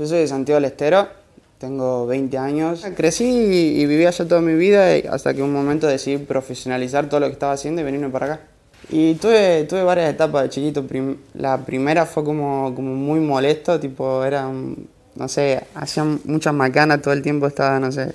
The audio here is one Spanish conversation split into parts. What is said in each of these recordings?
Yo soy de Santiago del Estero, tengo 20 años. Crecí y viví allá toda mi vida hasta que un momento decidí profesionalizar todo lo que estaba haciendo y venirme para acá. Y tuve, tuve varias etapas de chiquito. La primera fue como, como muy molesto, tipo, era, no sé, hacía muchas macanas todo el tiempo, estaba, no sé,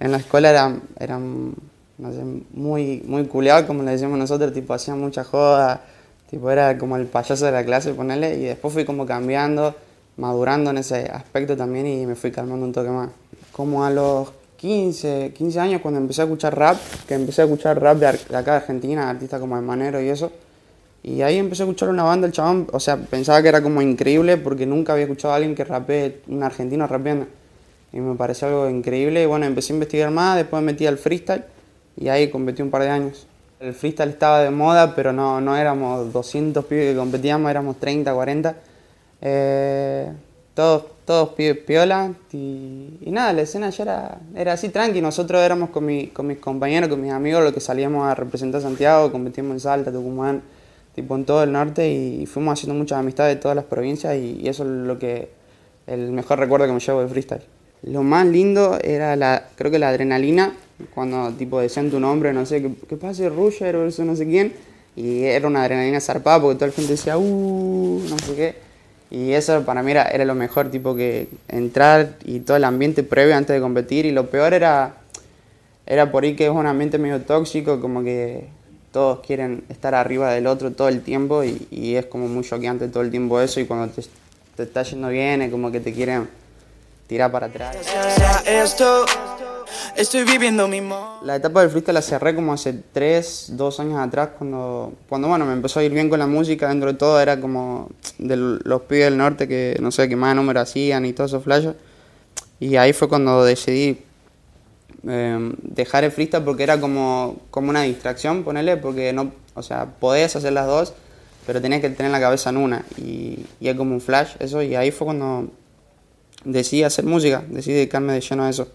en la escuela eran, eran no sé, muy, muy culeado, como le decíamos nosotros, tipo, hacían mucha joda, tipo, era como el payaso de la clase, ponerle, y después fui como cambiando madurando en ese aspecto también y me fui calmando un toque más. Como a los 15, 15 años cuando empecé a escuchar rap, que empecé a escuchar rap de, acá de Argentina, artistas como El Manero y eso, y ahí empecé a escuchar una banda, el chabón, o sea, pensaba que era como increíble porque nunca había escuchado a alguien que rapee, un argentino rapeando. Y me pareció algo increíble y bueno, empecé a investigar más, después me metí al freestyle y ahí competí un par de años. El freestyle estaba de moda, pero no, no éramos 200 pibes que competíamos, éramos 30, 40 eh, todos, todos piola y, nada, la escena ya era, era así tranqui. Nosotros éramos con, mi, con mis compañeros, con mis amigos, los que salíamos a representar Santiago, competíamos en Salta, Tucumán, tipo en todo el norte y fuimos haciendo muchas amistades de todas las provincias y, eso es lo que el mejor recuerdo que me llevo de freestyle. Lo más lindo era la, creo que la adrenalina, cuando tipo decían tu nombre, no sé, que pase Rusher o eso no sé quién, y era una adrenalina zarpada porque toda la gente decía, uh, no sé qué. Y eso para mí era, era, lo mejor, tipo que entrar y todo el ambiente previo antes de competir. Y lo peor era, era por ahí que es un ambiente medio tóxico, como que todos quieren estar arriba del otro todo el tiempo y, es como muy choqueante todo el tiempo eso. Y cuando te, te está yendo bien es como que te quieren tirar para atrás. Estoy viviendo mi La etapa del freestyle la cerré como hace 3, 2 años atrás, cuando, cuando bueno, me empezó a ir bien con la música, dentro de todo era como de los pibes del norte que no sé qué más números hacían y todos esos flashes. Y ahí fue cuando decidí em, dejar el freestyle porque era como, como una distracción, ponerle, porque no, o sea, podés hacer las dos, pero tenías que tener la cabeza en una. Y, y es como un flash, eso, y ahí fue cuando decidí hacer música, decidí dedicarme de lleno a eso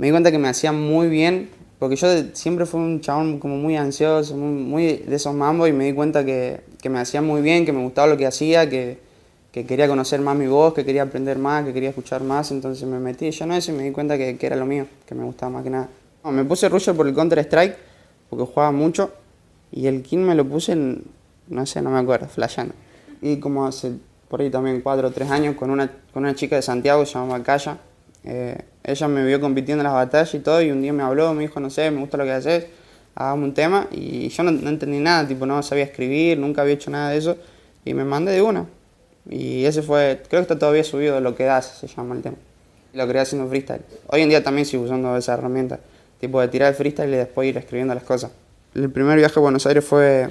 me di cuenta que me hacía muy bien, porque yo siempre fui un chabón como muy ansioso, muy, de esos mambos, y me di cuenta que, que, me hacía muy bien, que me gustaba lo que hacía, que, que, quería conocer más mi voz, que quería aprender más, que quería escuchar más, entonces me metí yo no eso y me di cuenta que, que era lo mío, que me gustaba más que nada. me puse Rusher por el Counter-Strike, porque jugaba mucho, y el King me lo puse, en, no sé, no me acuerdo, flasheando. Y como hace por ahí también cuatro o tres años con una, con una chica de Santiago, se llama Calla, ella me vio compitiendo en las batallas y todo, y un día me habló, me dijo, no sé, me gusta lo que haces, hagamos un tema, y yo no, entendí nada, tipo, no sabía escribir, nunca había hecho nada de eso, y me mandé de una. Y ese fue, creo que está todavía subido, lo que das, se llama el tema. Lo creé haciendo freestyle. Hoy en día también sigo usando esa herramienta, tipo de tirar el freestyle y después ir escribiendo las cosas. El primer viaje a Buenos Aires fue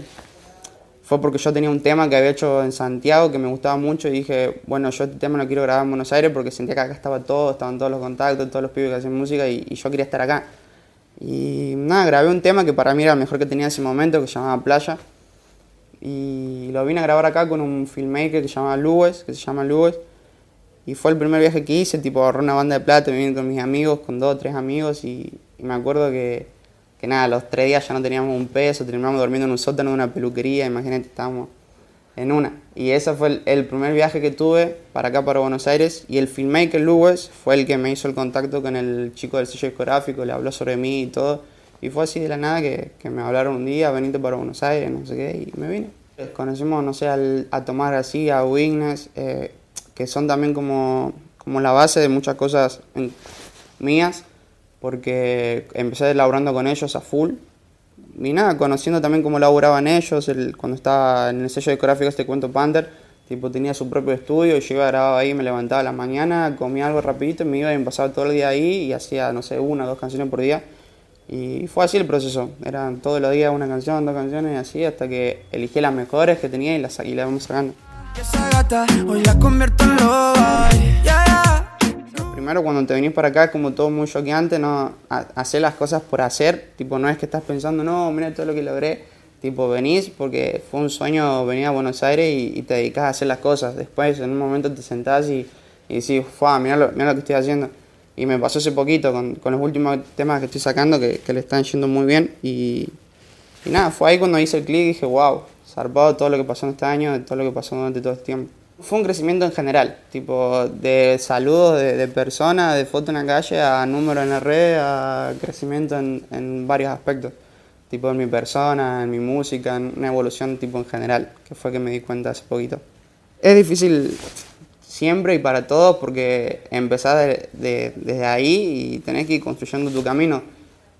fue porque yo tenía un tema que había hecho en Santiago que me gustaba mucho y dije, bueno, yo este tema lo quiero grabar en Buenos Aires porque sentía que acá estaba todo, estaban todos los contactos, todos los pibes que hacen música y, yo quería estar acá. Y nada, grabé un tema que para mí era el mejor que tenía en ese momento, que se llamaba Playa. Y lo vine a grabar acá con un filmmaker que se llama Luis, que se llama Luis. Y fue el primer viaje que hice, tipo agarré una banda de plata, me vine con mis amigos, con dos o tres amigos y me acuerdo que que nada, los tres días ya no teníamos un peso, terminamos durmiendo en un sótano de una peluquería, imagínate, estábamos en una. Y ese fue el, primer viaje que tuve para acá, para Buenos Aires, y el filmmaker Luis fue el que me hizo el contacto con el chico del sello discográfico, le habló sobre mí y todo, y fue así de la nada que, que me hablaron un día, venite para Buenos Aires, no sé qué, y me vine. Conocimos, no sé, a tomar así, a Wignes, eh, que son también como, como la base de muchas cosas mías, porque empecé laburando con ellos a full. Y nada, conociendo también cómo laburaban ellos, el, cuando estaba en el sello discográfico este cuento Panther, tipo tenía su propio estudio y yo iba grababa ahí, me levantaba a la mañana, comía algo rapidito me iba y me pasaba todo el día ahí y hacía, no sé, una o dos canciones por día. Y fue así el proceso, eran todos los días una canción, dos canciones y así, hasta que elegí las mejores que tenía y las, y las vamos sacando. hoy la convierto en cuando te venís para acá como todo muy choqueante, ¿no? Hacer las cosas por hacer, tipo, no es que estás pensando, no, mira todo lo que logré, tipo, venís porque fue un sueño venir a Buenos Aires y, te dedicas a hacer las cosas. Después, en un momento te sentás y, y decís, mira lo, lo que estoy haciendo. Y me pasó hace poquito con, con los últimos temas que estoy sacando que, le están yendo muy bien. Y, y, nada, fue ahí cuando hice el clic y dije, wow, zarpado todo lo que pasó en este año, todo lo que pasó durante todo este tiempo. Fue un crecimiento en general, tipo de saludos de, de personas, de foto en la calle, a número en la red, a crecimiento en, en varios aspectos, tipo en mi persona, en mi música, en una evolución tipo en general, que fue que me di cuenta hace poquito. Es difícil siempre y para todos porque empezás de, desde ahí y tenés que ir construyendo tu camino.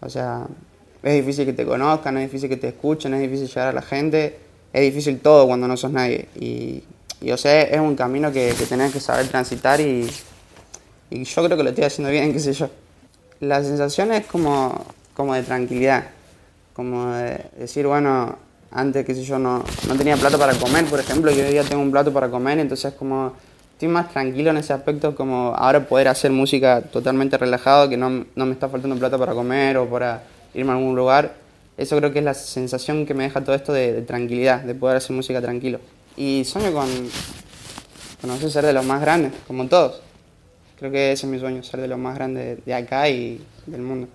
O sea, es difícil que te conozcan, es difícil que te escuchen, es difícil llegar a la gente, es difícil todo cuando no sos nadie. Y, y o sea, es un camino que, que tenés que saber transitar y, y yo creo que lo estoy haciendo bien, qué sé yo. La sensación es como, como de tranquilidad, como de decir, bueno, antes, qué sé yo, no, no tenía plato para comer, por ejemplo, y hoy día tengo un plato para comer, entonces como estoy más tranquilo en ese aspecto, como ahora poder hacer música totalmente relajado, que no, no me está faltando plata para comer o para irme a algún lugar. Eso creo que es la sensación que me deja todo esto de, de tranquilidad, de poder hacer música tranquilo. Y sueño con, con ser de los más grandes, como todos. Creo que ese es mi sueño, ser de los más grandes de acá y del mundo.